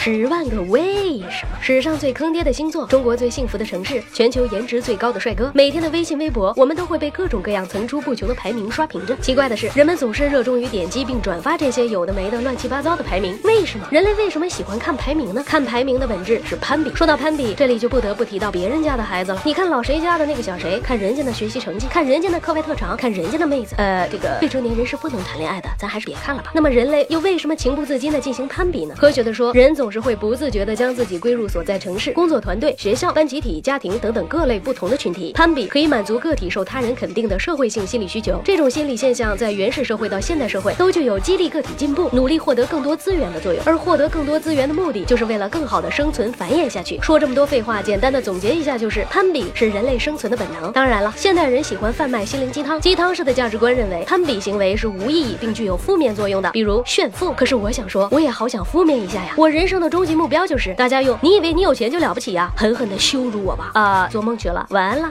十万个为什么？史上最坑爹的星座，中国最幸福的城市，全球颜值最高的帅哥。每天的微信、微博，我们都会被各种各样层出不穷的排名刷屏着。奇怪的是，人们总是热衷于点击并转发这些有的没的乱七八糟的排名。为什么？人类为什么喜欢看排名呢？看排名的本质是攀比。说到攀比，这里就不得不提到别人家的孩子了。你看老谁家的那个小谁，看人家的学习成绩，看人家的课外特长，看人家的妹子。呃，这个未成年人是不能谈恋爱的，咱还是别看了吧。那么人类又为什么情不自禁的进行攀比呢？科学的说，人总是会不自觉的将自己归入所在城市、工作团队、学校、班集体、家庭等等各类不同的群体。攀比可以满足个体受他人肯定的社会性心理需求。这种心理现象在原始社会到现代社会都具有激励个体进步、努力获得更多资源的作用。而获得更多资源的目的，就是为了更好的生存繁衍下去。说这么多废话，简单的总结一下，就是攀比是人类生存的本能。当然了，现代人喜欢贩卖心灵鸡汤，鸡汤式的价值观认为攀比行为是无意义并具有负面作用的，比如炫富。可是我想说，我也好想负面一下呀，我人生的终极目标就是大家用“你以为你有钱就了不起呀”狠狠的羞辱我吧。啊，做梦去了，晚安了。